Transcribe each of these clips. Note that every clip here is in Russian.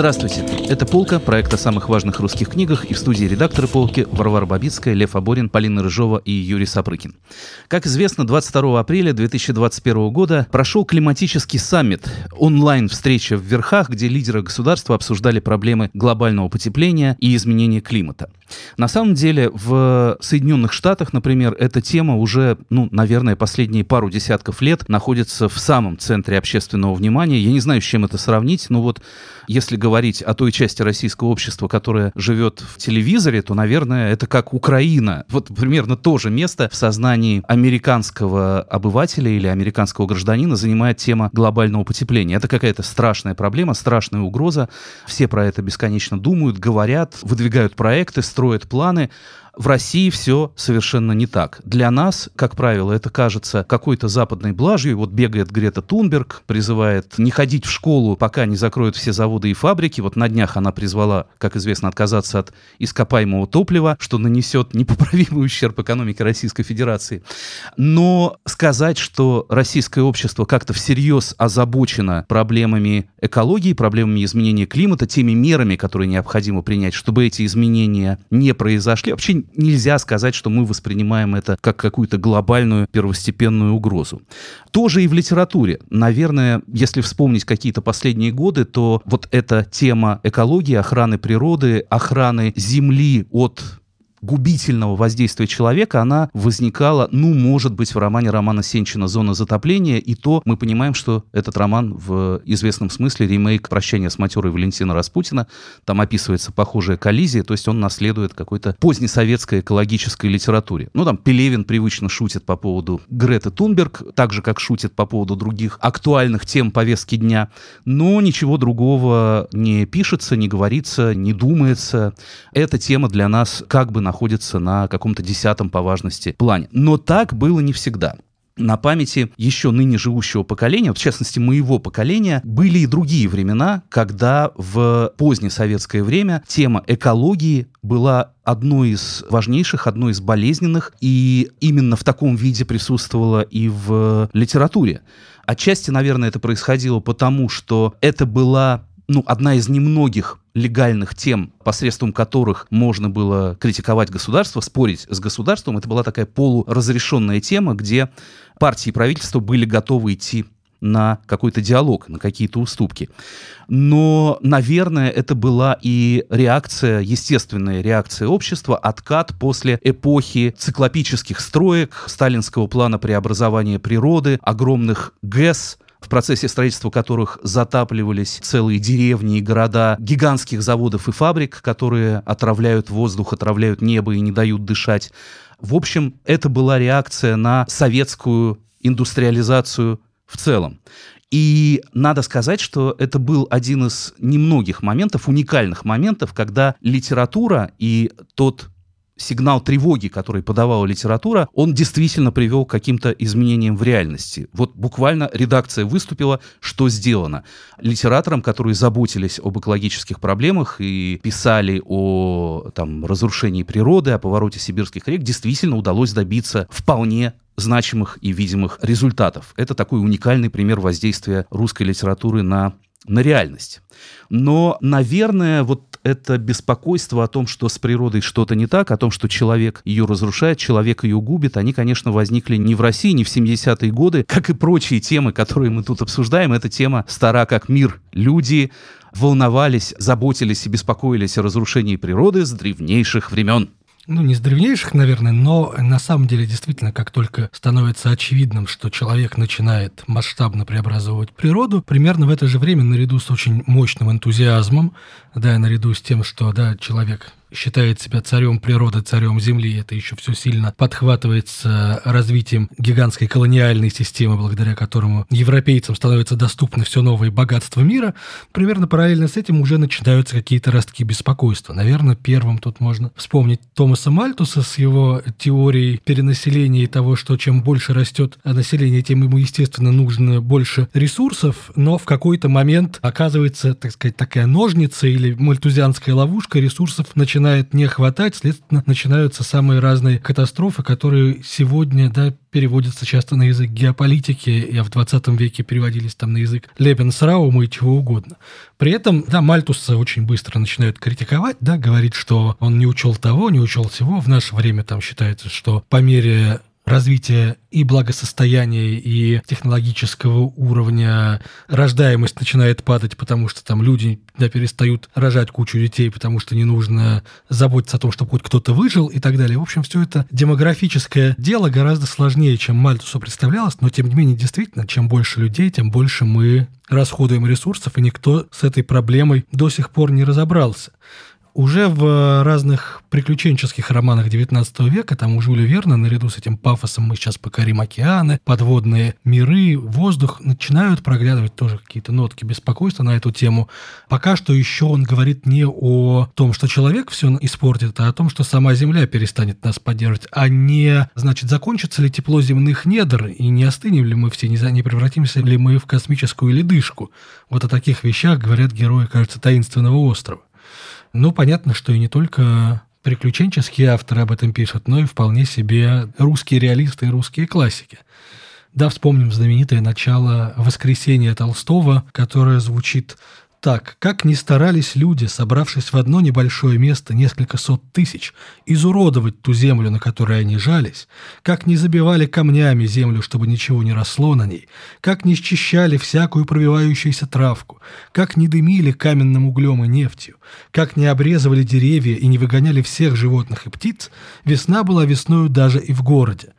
Здравствуйте. Это «Полка», проект о самых важных русских книгах, и в студии редакторы «Полки» Варвара Бабицкая, Лев Аборин, Полина Рыжова и Юрий Сапрыкин. Как известно, 22 апреля 2021 года прошел климатический саммит, онлайн-встреча в Верхах, где лидеры государства обсуждали проблемы глобального потепления и изменения климата. На самом деле, в Соединенных Штатах, например, эта тема уже, ну, наверное, последние пару десятков лет находится в самом центре общественного внимания. Я не знаю, с чем это сравнить, но вот если говорить о той части российского общества, которая живет в телевизоре, то, наверное, это как Украина. Вот примерно то же место в сознании американского обывателя или американского гражданина занимает тема глобального потепления. Это какая-то страшная проблема, страшная угроза. Все про это бесконечно думают, говорят, выдвигают проекты, строят планы. В России все совершенно не так. Для нас, как правило, это кажется какой-то западной блажью. Вот бегает Грета Тунберг, призывает не ходить в школу, пока не закроют все заводы и фабрики. Вот на днях она призвала, как известно, отказаться от ископаемого топлива, что нанесет непоправимый ущерб экономике Российской Федерации. Но сказать, что российское общество как-то всерьез озабочено проблемами экологии, проблемами изменения климата, теми мерами, которые необходимо принять, чтобы эти изменения не произошли, вообще нельзя сказать, что мы воспринимаем это как какую-то глобальную первостепенную угрозу. Тоже и в литературе. Наверное, если вспомнить какие-то последние годы, то вот эта тема экологии, охраны природы, охраны Земли от губительного воздействия человека, она возникала, ну, может быть, в романе Романа Сенчина «Зона затопления», и то мы понимаем, что этот роман в известном смысле ремейк «Прощания с матерой» Валентина Распутина. Там описывается похожая коллизия, то есть он наследует какой-то позднесоветской экологической литературе. Ну, там Пелевин привычно шутит по поводу Греты Тунберг, так же, как шутит по поводу других актуальных тем повестки дня, но ничего другого не пишется, не говорится, не думается. Эта тема для нас как бы находится на каком-то десятом по важности плане. Но так было не всегда на памяти еще ныне живущего поколения, в частности моего поколения, были и другие времена, когда в позднее советское время тема экологии была одной из важнейших, одной из болезненных, и именно в таком виде присутствовала и в литературе. Отчасти, наверное, это происходило потому, что это была ну, одна из немногих легальных тем, посредством которых можно было критиковать государство, спорить с государством, это была такая полуразрешенная тема, где партии и правительство были готовы идти на какой-то диалог, на какие-то уступки. Но, наверное, это была и реакция, естественная реакция общества, откат после эпохи циклопических строек, сталинского плана преобразования природы, огромных ГЭС, в процессе строительства которых затапливались целые деревни и города гигантских заводов и фабрик, которые отравляют воздух, отравляют небо и не дают дышать. В общем, это была реакция на советскую индустриализацию в целом. И надо сказать, что это был один из немногих моментов, уникальных моментов, когда литература и тот сигнал тревоги, который подавала литература, он действительно привел к каким-то изменениям в реальности. Вот буквально редакция выступила, что сделано. Литераторам, которые заботились об экологических проблемах и писали о там, разрушении природы, о повороте сибирских рек, действительно удалось добиться вполне значимых и видимых результатов. Это такой уникальный пример воздействия русской литературы на на реальность. Но, наверное, вот это беспокойство о том, что с природой что-то не так, о том, что человек ее разрушает, человек ее губит, они, конечно, возникли не в России, не в 70-е годы, как и прочие темы, которые мы тут обсуждаем. Эта тема стара как мир. Люди волновались, заботились и беспокоились о разрушении природы с древнейших времен ну, не с древнейших, наверное, но на самом деле действительно, как только становится очевидным, что человек начинает масштабно преобразовывать природу, примерно в это же время, наряду с очень мощным энтузиазмом, да, наряду с тем, что, да, человек считает себя царем природы, царем земли. Это еще все сильно подхватывается развитием гигантской колониальной системы, благодаря которому европейцам становятся доступны все новые богатства мира. Примерно параллельно с этим уже начинаются какие-то ростки беспокойства. Наверное, первым тут можно вспомнить Томаса Мальтуса с его теорией перенаселения и того, что чем больше растет население, тем ему, естественно, нужно больше ресурсов, но в какой-то момент оказывается, так сказать, такая ножница или мальтузианская ловушка ресурсов начинает не хватать, следственно, начинаются самые разные катастрофы, которые сегодня да, переводятся часто на язык геополитики, и в 20 веке переводились там на язык Лебенсраума и чего угодно. При этом, да, Мальтуса очень быстро начинают критиковать, да, говорит, что он не учел того, не учел всего. В наше время там считается, что по мере развития и благосостояния, и технологического уровня рождаемость начинает падать, потому что там люди да, перестают рожать кучу детей, потому что не нужно заботиться о том, чтобы хоть кто-то выжил и так далее. В общем, все это демографическое дело гораздо сложнее, чем Мальтусу представлялось, но тем не менее, действительно, чем больше людей, тем больше мы расходуем ресурсов, и никто с этой проблемой до сих пор не разобрался. Уже в разных приключенческих романах XIX века, там у Жюля Верна, наряду с этим пафосом мы сейчас покорим океаны, подводные миры, воздух, начинают проглядывать тоже какие-то нотки беспокойства на эту тему. Пока что еще он говорит не о том, что человек все испортит, а о том, что сама Земля перестанет нас поддерживать, а не, значит, закончится ли тепло земных недр, и не остынем ли мы все, не превратимся ли мы в космическую ледышку. Вот о таких вещах говорят герои, кажется, таинственного острова. Ну, понятно, что и не только приключенческие авторы об этом пишут, но и вполне себе русские реалисты и русские классики. Да, вспомним знаменитое начало «Воскресения» Толстого, которое звучит так, как ни старались люди, собравшись в одно небольшое место несколько сот тысяч, изуродовать ту землю, на которой они жались, как не забивали камнями землю, чтобы ничего не росло на ней, как не счищали всякую пробивающуюся травку, как не дымили каменным углем и нефтью, как не обрезывали деревья и не выгоняли всех животных и птиц, весна была весною даже и в городе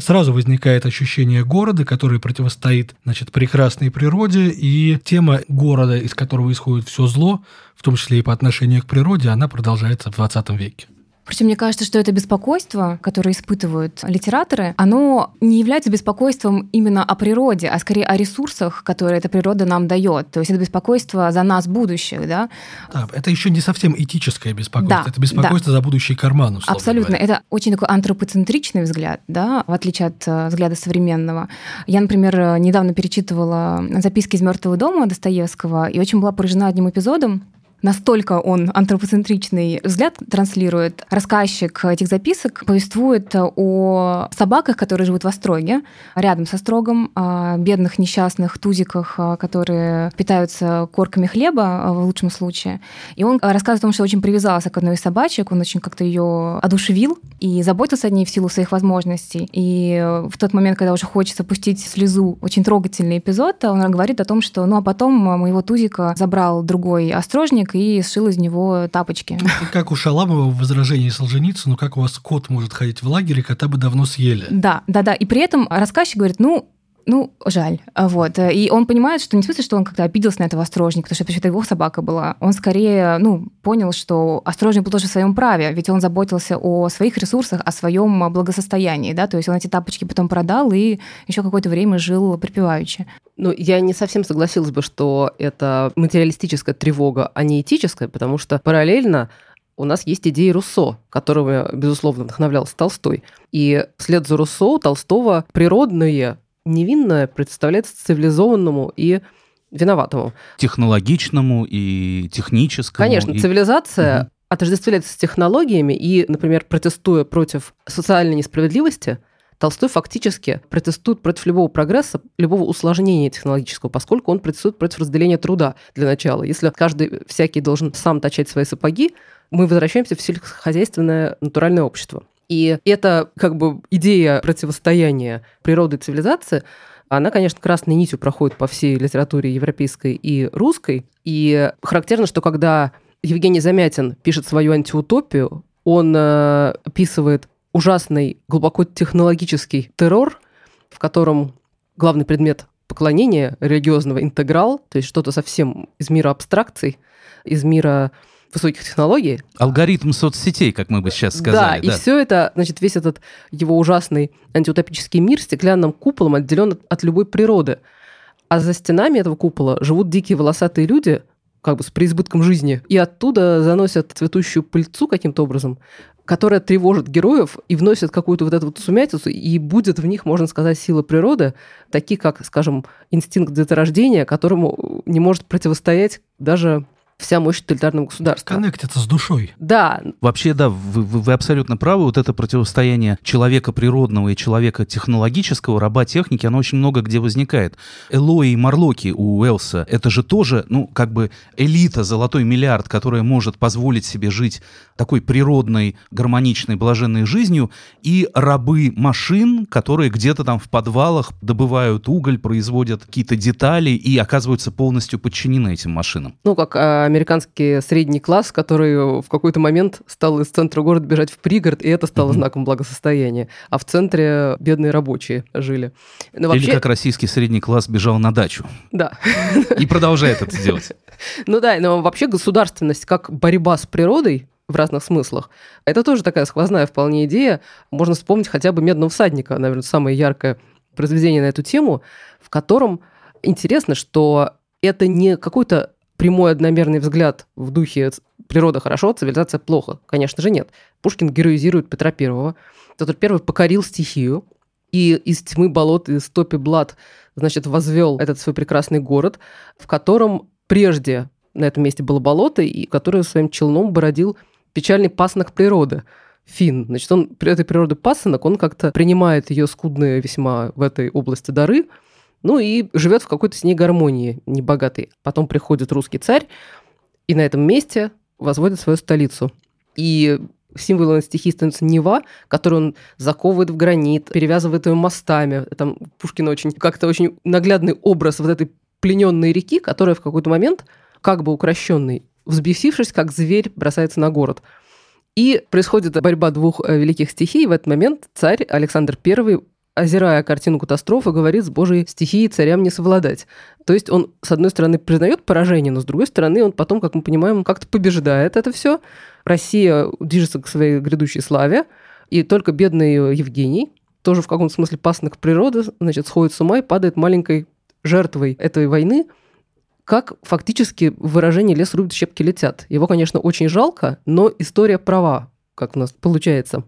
сразу возникает ощущение города, который противостоит значит, прекрасной природе, и тема города, из которого исходит все зло, в том числе и по отношению к природе, она продолжается в 20 веке. Причем мне кажется, что это беспокойство, которое испытывают литераторы, оно не является беспокойством именно о природе, а скорее о ресурсах, которые эта природа нам дает. То есть это беспокойство за нас будущих, да? Да, это еще не совсем этическое беспокойство, да, это беспокойство да. за будущий карман, Абсолютно. Говоря. Это очень такой антропоцентричный взгляд, да, в отличие от э, взгляда современного. Я, например, недавно перечитывала записки из мертвого дома Достоевского и очень была поражена одним эпизодом, настолько он антропоцентричный взгляд транслирует. Рассказчик этих записок повествует о собаках, которые живут в Остроге, рядом со Строгом, о бедных несчастных тузиках, которые питаются корками хлеба в лучшем случае. И он рассказывает о том, что очень привязался к одной из собачек, он очень как-то ее одушевил и заботился о ней в силу своих возможностей. И в тот момент, когда уже хочется пустить слезу, очень трогательный эпизод, он говорит о том, что ну а потом моего тузика забрал другой острожник, веник и сшил из него тапочки. И как у Шаламова в возражении Солженицыну, как у вас кот может ходить в лагере, кота бы давно съели. Да, да, да. И при этом рассказчик говорит, ну, ну, жаль. Вот. И он понимает, что не в смысле, что он как-то обиделся на этого острожника, потому что это его собака была. Он скорее, ну, понял, что острожник был тоже в своем праве, ведь он заботился о своих ресурсах, о своем благосостоянии, да, то есть он эти тапочки потом продал и еще какое-то время жил припеваючи. Ну, я не совсем согласилась бы, что это материалистическая тревога, а не этическая, потому что параллельно у нас есть идеи Руссо, которыми, безусловно, вдохновлялся Толстой. И вслед за Руссо у Толстого природное невинное представляется цивилизованному и виноватому. Технологичному и техническому. Конечно, и... цивилизация угу. отождествляется с технологиями, и, например, протестуя против социальной несправедливости, Толстой фактически протестует против любого прогресса, любого усложнения технологического, поскольку он протестует против разделения труда для начала. Если каждый всякий должен сам точать свои сапоги, мы возвращаемся в сельскохозяйственное натуральное общество. И эта как бы идея противостояния природы и цивилизации, она, конечно, красной нитью проходит по всей литературе европейской и русской. И характерно, что когда Евгений Замятин пишет свою антиутопию, он э, описывает ужасный, глубоко технологический террор, в котором главный предмет поклонения религиозного интеграл, то есть что-то совсем из мира абстракций, из мира высоких технологий. Алгоритм соцсетей, как мы бы сейчас сказали. Да, да. и все это, значит, весь этот его ужасный антиутопический мир стеклянным куполом отделен от, от любой природы. А за стенами этого купола живут дикие волосатые люди, как бы с преизбытком жизни, и оттуда заносят цветущую пыльцу каким-то образом, которая тревожит героев и вносит какую-то вот эту вот сумятицу, и будет в них, можно сказать, сила природы, такие как, скажем, инстинкт деторождения, которому не может противостоять даже вся мощь тоталитарного государства. Коннектится с душой. Да. Вообще, да, вы, вы, вы абсолютно правы. Вот это противостояние человека природного и человека технологического, раба техники, оно очень много где возникает. Элои и Марлоки у Уэлса, это же тоже, ну, как бы элита, золотой миллиард, которая может позволить себе жить такой природной, гармоничной, блаженной жизнью, и рабы машин, которые где-то там в подвалах добывают уголь, производят какие-то детали и оказываются полностью подчинены этим машинам. Ну, как а, американский средний класс, который в какой-то момент стал из центра города бежать в пригород, и это стало mm-hmm. знаком благосостояния. А в центре бедные рабочие жили. Но вообще... Или как российский средний класс бежал на дачу. Да. И продолжает это делать. Ну да, но вообще государственность как борьба с природой в разных смыслах. Это тоже такая сквозная вполне идея. Можно вспомнить хотя бы «Медного всадника», наверное, самое яркое произведение на эту тему, в котором интересно, что это не какой-то прямой одномерный взгляд в духе «природа хорошо, цивилизация плохо». Конечно же, нет. Пушкин героизирует Петра Первого. Петр Первый покорил стихию, и из тьмы болот, из топи блат, значит, возвел этот свой прекрасный город, в котором прежде на этом месте было болото, и который своим челном бородил печальный пасынок природы. Фин. Значит, он при этой природы пасынок, он как-то принимает ее скудные весьма в этой области дары, ну и живет в какой-то с ней гармонии небогатой. Потом приходит русский царь, и на этом месте возводит свою столицу. И символом стихии становится Нева, которую он заковывает в гранит, перевязывает ее мостами. Там Пушкин очень как-то очень наглядный образ вот этой плененной реки, которая в какой-то момент, как бы укращенный, взбесившись, как зверь, бросается на город. И происходит борьба двух э, великих стихий. В этот момент царь Александр I озирая картину катастрофы, говорит, с Божьей стихией царям не совладать. То есть он, с одной стороны, признает поражение, но с другой стороны, он потом, как мы понимаем, как-то побеждает это все. Россия движется к своей грядущей славе, и только бедный Евгений, тоже в каком-то смысле пасынок природы, значит, сходит с ума и падает маленькой жертвой этой войны, как фактически выражение «лес рубит, щепки летят». Его, конечно, очень жалко, но история права, как у нас получается.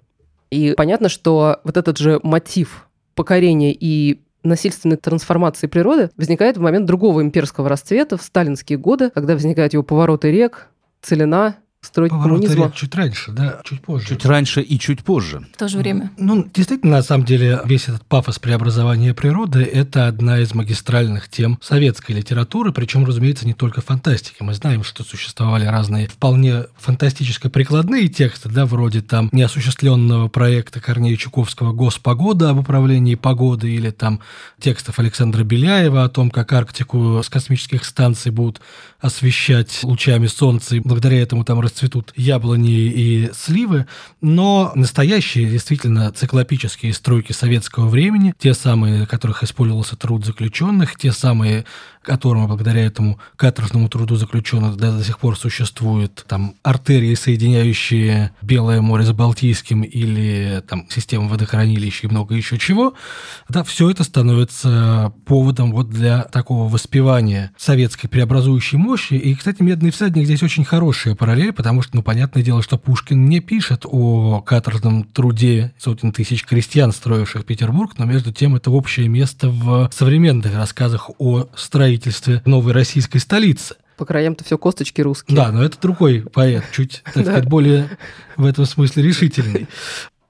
И понятно, что вот этот же мотив покорения и насильственной трансформации природы возникает в момент другого имперского расцвета, в сталинские годы, когда возникают его повороты рек, целина, строить Поворот коммунизма. чуть раньше, да, чуть позже. Чуть раньше и чуть позже. В то же время. Ну, действительно, на самом деле, весь этот пафос преобразования природы – это одна из магистральных тем советской литературы, причем, разумеется, не только фантастики. Мы знаем, что существовали разные вполне фантастическо-прикладные тексты, да, вроде там неосуществленного проекта Корнея Чуковского «Госпогода» об управлении погодой или там текстов Александра Беляева о том, как Арктику с космических станций будут освещать лучами солнца, и благодаря этому там расцветут яблони и сливы, но настоящие, действительно, циклопические стройки советского времени, те самые, которых использовался труд заключенных, те самые которому благодаря этому каторжному труду заключенных да, до сих пор существуют там артерии, соединяющие Белое море с Балтийским или там система водохранилища и много еще чего, да, все это становится поводом вот для такого воспевания советской преобразующей мощи. И, кстати, «Медный всадник» здесь очень хорошая параллель, потому что, ну, понятное дело, что Пушкин не пишет о каторжном труде сотен тысяч крестьян, строивших Петербург, но между тем это общее место в современных рассказах о строительстве строительстве новой российской столицы. По краям-то все косточки русские. Да, но это другой поэт, чуть, так сказать, более в этом смысле решительный.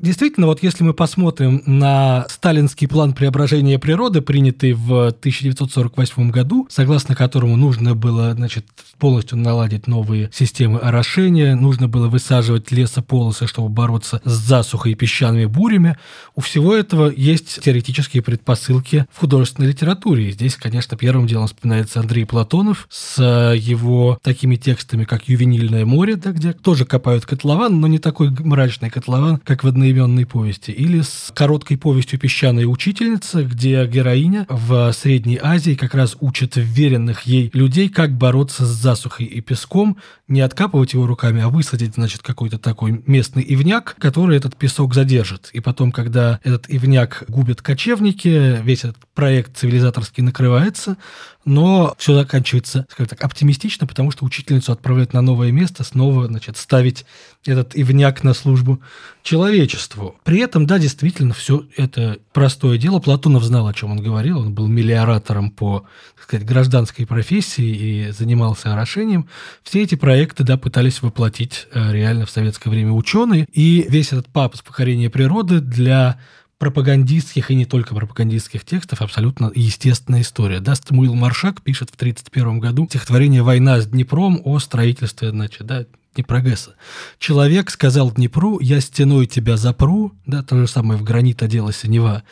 Действительно, вот если мы посмотрим на сталинский план преображения природы, принятый в 1948 году, согласно которому нужно было значит, полностью наладить новые системы орошения, нужно было высаживать лесополосы, чтобы бороться с засухой и песчаными бурями, у всего этого есть теоретические предпосылки в художественной литературе. И здесь, конечно, первым делом вспоминается Андрей Платонов с его такими текстами, как «Ювенильное море», да, где тоже копают котлован, но не такой мрачный котлован, как в одной одноименной повести, или с короткой повестью «Песчаная учительница», где героиня в Средней Азии как раз учит веренных ей людей, как бороться с засухой и песком, не откапывать его руками, а высадить, значит, какой-то такой местный ивняк, который этот песок задержит. И потом, когда этот ивняк губят кочевники, весь этот проект цивилизаторский накрывается, но все заканчивается, скажем так, оптимистично, потому что учительницу отправляют на новое место, снова, значит, ставить этот ивняк на службу человечеству. При этом, да, действительно, все это простое дело. Платонов знал, о чем он говорил. Он был миллиоратором по, так сказать, гражданской профессии и занимался орошением. Все эти проекты, да, пытались воплотить э, реально в советское время ученые. И весь этот папус покорения природы для пропагандистских и не только пропагандистских текстов абсолютно естественная история. Да, Стамуил Маршак пишет в 1931 году стихотворение «Война с Днепром» о строительстве, значит, да, Днепрогресса. Человек сказал Днепру, я стеной тебя запру, да, то же самое в гранит одела синева.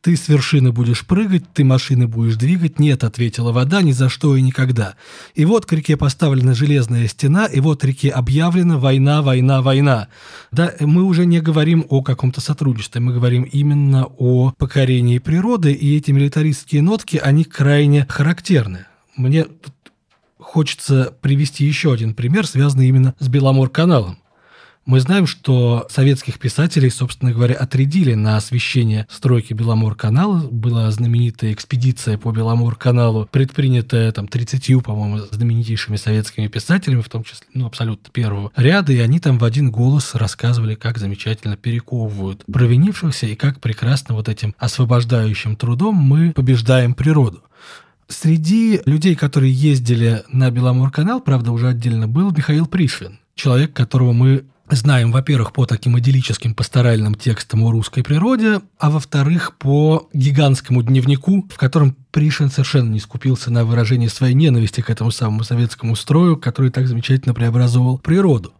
Ты с вершины будешь прыгать, ты машины будешь двигать. Нет, ответила вода, ни за что и никогда. И вот к реке поставлена железная стена, и вот реке объявлена война, война, война. Да, мы уже не говорим о каком-то сотрудничестве, мы говорим именно о покорении природы, и эти милитаристские нотки, они крайне характерны. Мне хочется привести еще один пример, связанный именно с Беломор-каналом. Мы знаем, что советских писателей, собственно говоря, отрядили на освещение стройки Беломор-канала. Была знаменитая экспедиция по Беломор-каналу, предпринятая там 30, по-моему, знаменитейшими советскими писателями, в том числе, ну, абсолютно первого ряда, и они там в один голос рассказывали, как замечательно перековывают провинившихся и как прекрасно вот этим освобождающим трудом мы побеждаем природу. Среди людей, которые ездили на Беломор-канал, правда, уже отдельно был Михаил Пришвин, человек, которого мы знаем, во-первых, по таким идиллическим пасторальным текстам о русской природе, а во-вторых, по гигантскому дневнику, в котором Пришвин совершенно не скупился на выражение своей ненависти к этому самому советскому строю, который так замечательно преобразовывал природу.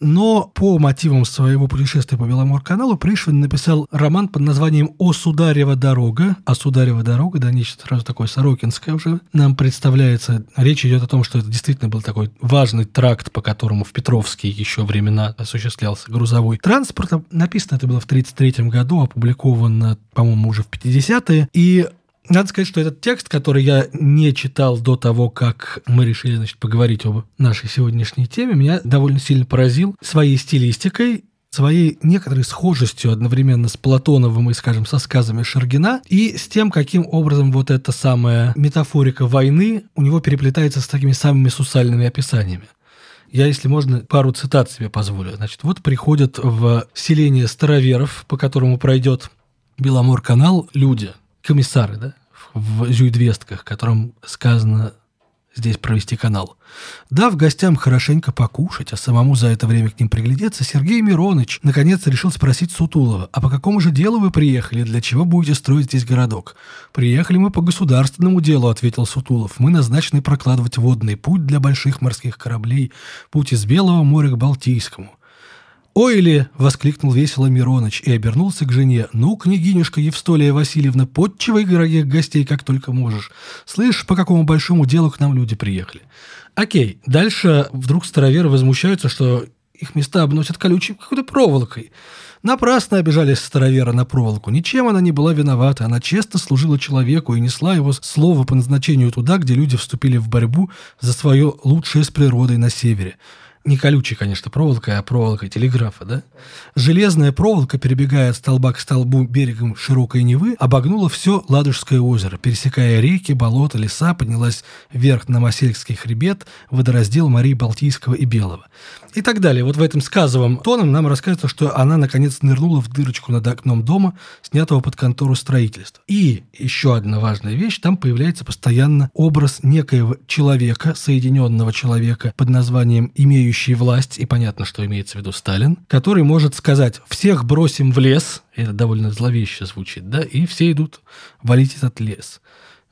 Но по мотивам своего путешествия по Беломор-каналу Пришвин написал роман под названием «О Сударева дорога». «О Сударева дорога», да, нечто сразу такое сорокинское уже нам представляется. Речь идет о том, что это действительно был такой важный тракт, по которому в Петровские еще времена осуществлялся грузовой транспорт. Написано это было в 1933 году, опубликовано, по-моему, уже в 50-е. И надо сказать, что этот текст, который я не читал до того, как мы решили значит, поговорить об нашей сегодняшней теме, меня довольно сильно поразил своей стилистикой своей некоторой схожестью одновременно с Платоновым и, скажем, со сказами Шергина, и с тем, каким образом вот эта самая метафорика войны у него переплетается с такими самыми сусальными описаниями. Я, если можно, пару цитат себе позволю. Значит, вот приходят в селение староверов, по которому пройдет Беломор-канал, люди, комиссары, да, в зюидвестках, которым сказано здесь провести канал. Дав гостям хорошенько покушать, а самому за это время к ним приглядеться, Сергей Мироныч наконец решил спросить Сутулова, а по какому же делу вы приехали, для чего будете строить здесь городок? Приехали мы по государственному делу, ответил Сутулов. Мы назначены прокладывать водный путь для больших морских кораблей, путь из Белого моря к Балтийскому. «Ой ли!» — воскликнул весело Мироныч и обернулся к жене. «Ну, княгинюшка Евстолия Васильевна, подчивай дорогих гостей, как только можешь. Слышь, по какому большому делу к нам люди приехали?» Окей, дальше вдруг староверы возмущаются, что их места обносят колючей какой-то проволокой. Напрасно обижались старовера на проволоку. Ничем она не была виновата. Она честно служила человеку и несла его слово по назначению туда, где люди вступили в борьбу за свое лучшее с природой на севере не колючей, конечно, проволокой, а проволокой телеграфа, да? Железная проволока, перебегая от столба к столбу берегом широкой Невы, обогнула все Ладожское озеро, пересекая реки, болота, леса, поднялась вверх на Масельский хребет, водораздел морей Балтийского и Белого. И так далее. Вот в этом сказовом тоном нам рассказывается, что она, наконец, нырнула в дырочку над окном дома, снятого под контору строительства. И еще одна важная вещь, там появляется постоянно образ некоего человека, соединенного человека под названием «имеющий имеющий власть, и понятно, что имеется в виду Сталин, который может сказать «всех бросим в лес», это довольно зловеще звучит, да, и все идут валить этот лес.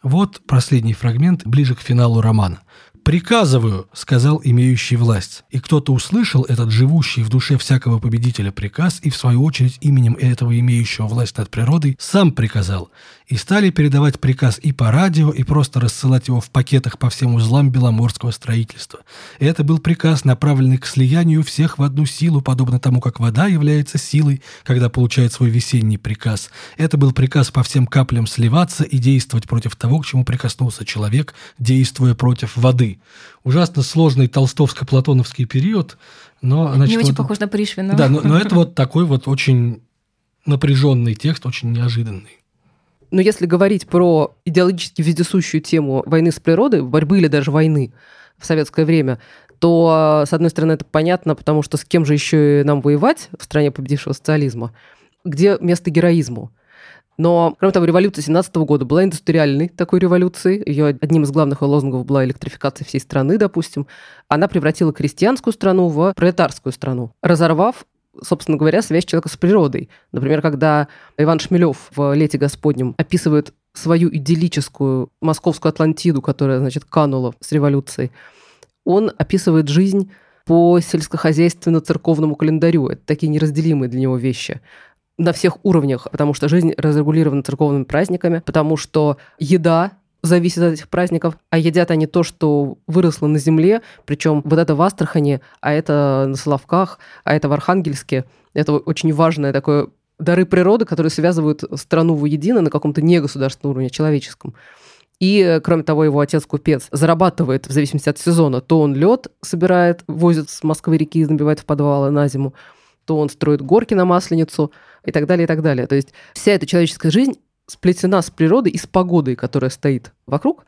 Вот последний фрагмент ближе к финалу романа. «Приказываю», — сказал имеющий власть. И кто-то услышал этот живущий в душе всякого победителя приказ и, в свою очередь, именем этого имеющего власть над природой, сам приказал и стали передавать приказ и по радио, и просто рассылать его в пакетах по всем узлам беломорского строительства. Это был приказ, направленный к слиянию всех в одну силу, подобно тому, как вода является силой, когда получает свой весенний приказ. Это был приказ по всем каплям сливаться и действовать против того, к чему прикоснулся человек, действуя против воды. Ужасно сложный толстовско-платоновский период, но... Значит, Не очень вот, похож на Пришвина. Да, но, но это вот такой вот очень напряженный текст, очень неожиданный. Но если говорить про идеологически вездесущую тему войны с природой, борьбы или даже войны в советское время, то, с одной стороны, это понятно, потому что с кем же еще и нам воевать в стране победившего социализма? Где место героизму? Но, кроме того, революция 17 года была индустриальной такой революцией. Ее одним из главных лозунгов была электрификация всей страны, допустим. Она превратила крестьянскую страну в пролетарскую страну, разорвав собственно говоря, связь человека с природой. Например, когда Иван Шмелев в «Лете Господнем» описывает свою идиллическую московскую Атлантиду, которая, значит, канула с революцией, он описывает жизнь по сельскохозяйственно-церковному календарю. Это такие неразделимые для него вещи на всех уровнях, потому что жизнь разрегулирована церковными праздниками, потому что еда зависит от этих праздников, а едят они то, что выросло на земле, причем вот это в Астрахани, а это на Соловках, а это в Архангельске. Это очень важное такое дары природы, которые связывают страну воедино на каком-то негосударственном уровне, человеческом. И, кроме того, его отец-купец зарабатывает в зависимости от сезона. То он лед собирает, возит с Москвы реки, набивает в подвалы на зиму, то он строит горки на Масленицу и так далее, и так далее. То есть вся эта человеческая жизнь сплетена с природой и с погодой, которая стоит вокруг,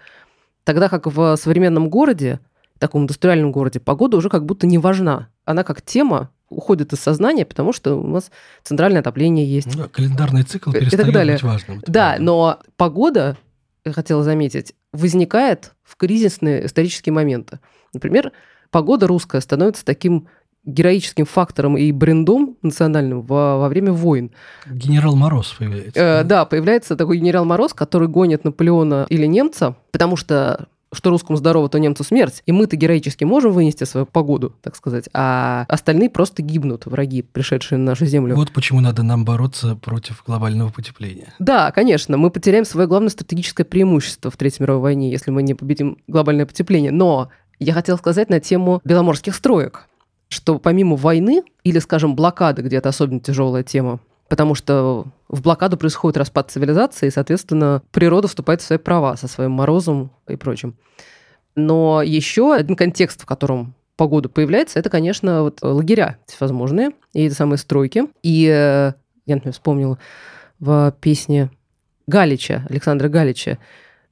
тогда как в современном городе, таком индустриальном городе, погода уже как будто не важна. Она как тема уходит из сознания, потому что у нас центральное отопление есть. Ну, календарный цикл перестает и так далее. быть важным. Да, правда. но погода, я хотела заметить, возникает в кризисные исторические моменты. Например, погода русская становится таким героическим фактором и брендом национальным во, во время войн. Генерал Мороз появляется. Э, да? появляется такой генерал Мороз, который гонит Наполеона или немца, потому что что русскому здорово, то немцу смерть. И мы-то героически можем вынести свою погоду, так сказать, а остальные просто гибнут, враги, пришедшие на нашу землю. Вот почему надо нам бороться против глобального потепления. Да, конечно, мы потеряем свое главное стратегическое преимущество в Третьей мировой войне, если мы не победим глобальное потепление. Но я хотела сказать на тему беломорских строек что помимо войны или, скажем, блокады, где это особенно тяжелая тема, потому что в блокаду происходит распад цивилизации, и, соответственно, природа вступает в свои права со своим морозом и прочим. Но еще один контекст, в котором погода появляется, это, конечно, вот лагеря всевозможные, и эти самые стройки. И э, я, например, вспомнила в песне Галича, Александра Галича,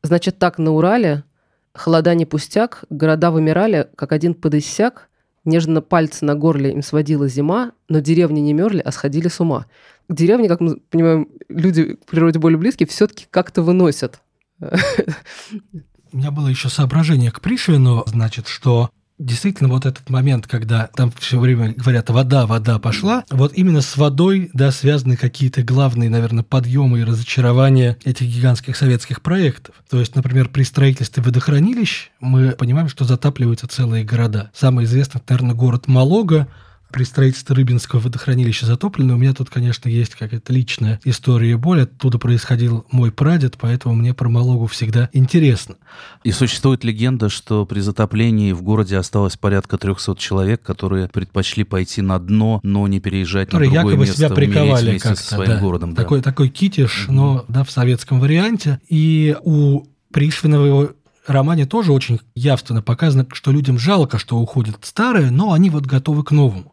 «Значит, так на Урале, холода не пустяк, города вымирали, как один подысяк, Нежно пальцы на горле им сводила зима, но деревни не мерли, а сходили с ума. К деревне, как мы понимаем, люди к природе более близкие, все-таки как-то выносят. У меня было еще соображение к Пришвину, значит, что действительно вот этот момент, когда там все время говорят «вода, вода пошла», вот именно с водой, да, связаны какие-то главные, наверное, подъемы и разочарования этих гигантских советских проектов. То есть, например, при строительстве водохранилищ мы понимаем, что затапливаются целые города. Самый известный, наверное, город Малога, при строительстве Рыбинского водохранилища затоплено. У меня тут, конечно, есть какая-то личная история и боль. Оттуда происходил мой прадед, поэтому мне про Малогу всегда интересно. И существует легенда, что при затоплении в городе осталось порядка 300 человек, которые предпочли пойти на дно, но не переезжать которые на другое якобы место, себя приковали вместе со своим да. городом. Да. Такой, такой китиш, mm-hmm. но да, в советском варианте. И у Пришвинова романе тоже очень явственно показано, что людям жалко, что уходит старое, но они вот готовы к новому.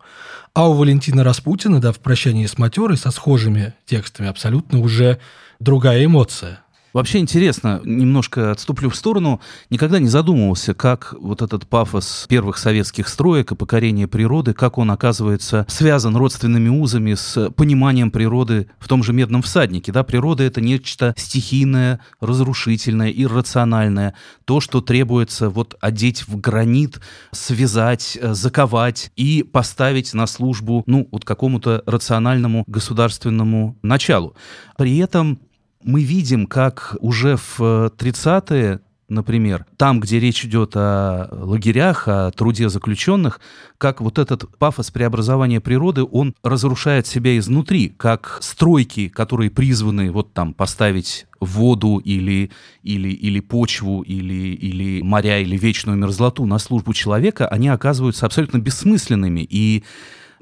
А у Валентина Распутина, да, в «Прощании с матерой» со схожими текстами абсолютно уже другая эмоция. Вообще интересно, немножко отступлю в сторону, никогда не задумывался, как вот этот пафос первых советских строек и покорения природы, как он оказывается связан родственными узами с пониманием природы в том же «Медном всаднике». Да? Природа — это нечто стихийное, разрушительное, иррациональное, то, что требуется вот одеть в гранит, связать, э, заковать и поставить на службу, ну, вот какому-то рациональному государственному началу. При этом мы видим, как уже в 30-е например, там, где речь идет о лагерях, о труде заключенных, как вот этот пафос преобразования природы, он разрушает себя изнутри, как стройки, которые призваны вот там поставить воду или, или, или почву, или, или моря, или вечную мерзлоту на службу человека, они оказываются абсолютно бессмысленными. И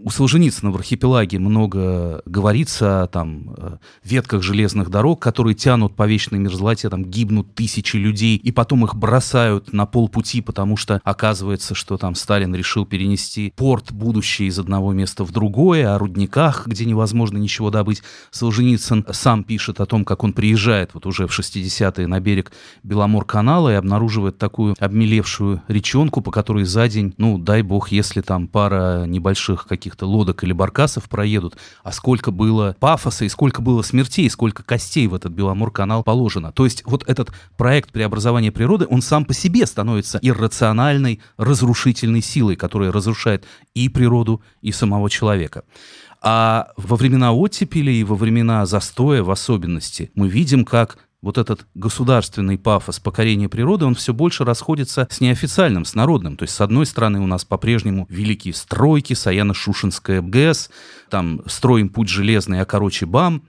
у Солженицына в архипелаге много говорится о там, э, ветках железных дорог, которые тянут по вечной мерзлоте, там гибнут тысячи людей, и потом их бросают на полпути, потому что оказывается, что там Сталин решил перенести порт будущее из одного места в другое, о рудниках, где невозможно ничего добыть. Солженицын сам пишет о том, как он приезжает вот уже в 60-е на берег Беломор-канала и обнаруживает такую обмелевшую речонку, по которой за день, ну, дай бог, если там пара небольших каких-то лодок или баркасов проедут, а сколько было пафоса и сколько было смертей, сколько костей в этот Беломор-канал положено. То есть вот этот проект преобразования природы, он сам по себе становится иррациональной, разрушительной силой, которая разрушает и природу, и самого человека. А во времена оттепели и во времена застоя в особенности мы видим, как вот этот государственный пафос покорения природы, он все больше расходится с неофициальным, с народным. То есть, с одной стороны, у нас по-прежнему великие стройки, Саяно-Шушинская ГЭС, там строим путь железный, а короче БАМ,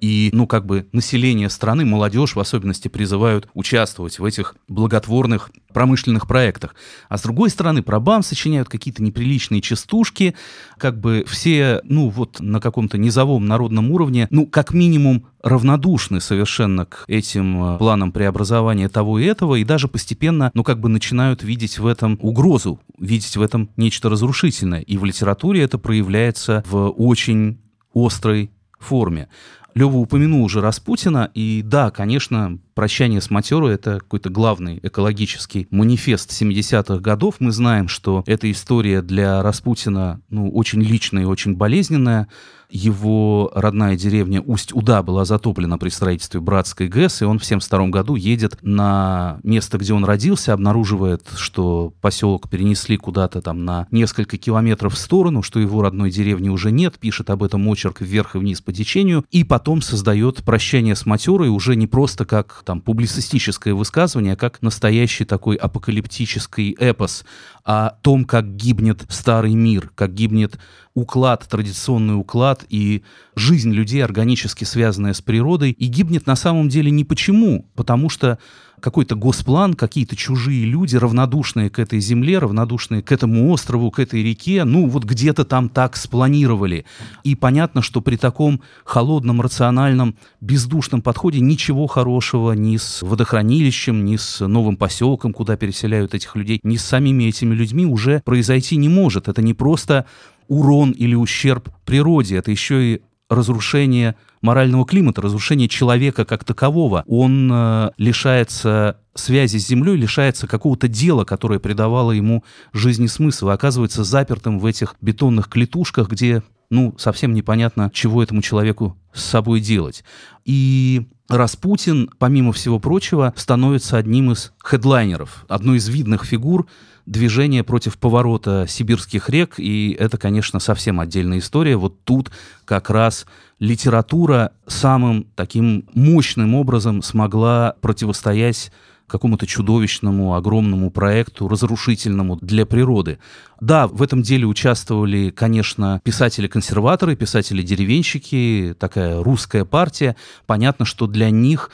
и, ну, как бы население страны, молодежь в особенности призывают участвовать в этих благотворных промышленных проектах. А с другой стороны, про БАМ сочиняют какие-то неприличные частушки, как бы все, ну, вот на каком-то низовом народном уровне, ну, как минимум, равнодушны совершенно к этим э, планам преобразования того и этого, и даже постепенно, ну, как бы начинают видеть в этом угрозу, видеть в этом нечто разрушительное. И в литературе это проявляется в очень острой форме. Лева упомянул уже Распутина, и да, конечно, «Прощание с матерой» — это какой-то главный экологический манифест 70-х годов. Мы знаем, что эта история для Распутина ну, очень личная и очень болезненная. Его родная деревня Усть-Уда была затоплена при строительстве Братской ГЭС, и он в 1972 году едет на место, где он родился, обнаруживает, что поселок перенесли куда-то там на несколько километров в сторону, что его родной деревни уже нет, пишет об этом очерк вверх и вниз по течению, и потом создает «Прощание с матерой» уже не просто как там публицистическое высказывание, а как настоящий такой апокалиптический эпос о том, как гибнет старый мир, как гибнет уклад, традиционный уклад и жизнь людей, органически связанная с природой, и гибнет на самом деле не почему, потому что какой-то госплан, какие-то чужие люди, равнодушные к этой земле, равнодушные к этому острову, к этой реке, ну вот где-то там так спланировали. И понятно, что при таком холодном, рациональном, бездушном подходе ничего хорошего ни с водохранилищем, ни с новым поселком, куда переселяют этих людей, ни с самими этими людьми уже произойти не может. Это не просто урон или ущерб природе, это еще и разрушение морального климата, разрушение человека как такового. Он э, лишается связи с землей, лишается какого-то дела, которое придавало ему жизни смысл, оказывается запертым в этих бетонных клетушках, где, ну, совсем непонятно, чего этому человеку с собой делать. И Распутин, помимо всего прочего, становится одним из хедлайнеров, одной из видных фигур движения против поворота сибирских рек, и это, конечно, совсем отдельная история. Вот тут как раз литература самым таким мощным образом смогла противостоять какому-то чудовищному, огромному проекту, разрушительному для природы. Да, в этом деле участвовали, конечно, писатели-консерваторы, писатели-деревенщики, такая русская партия. Понятно, что для них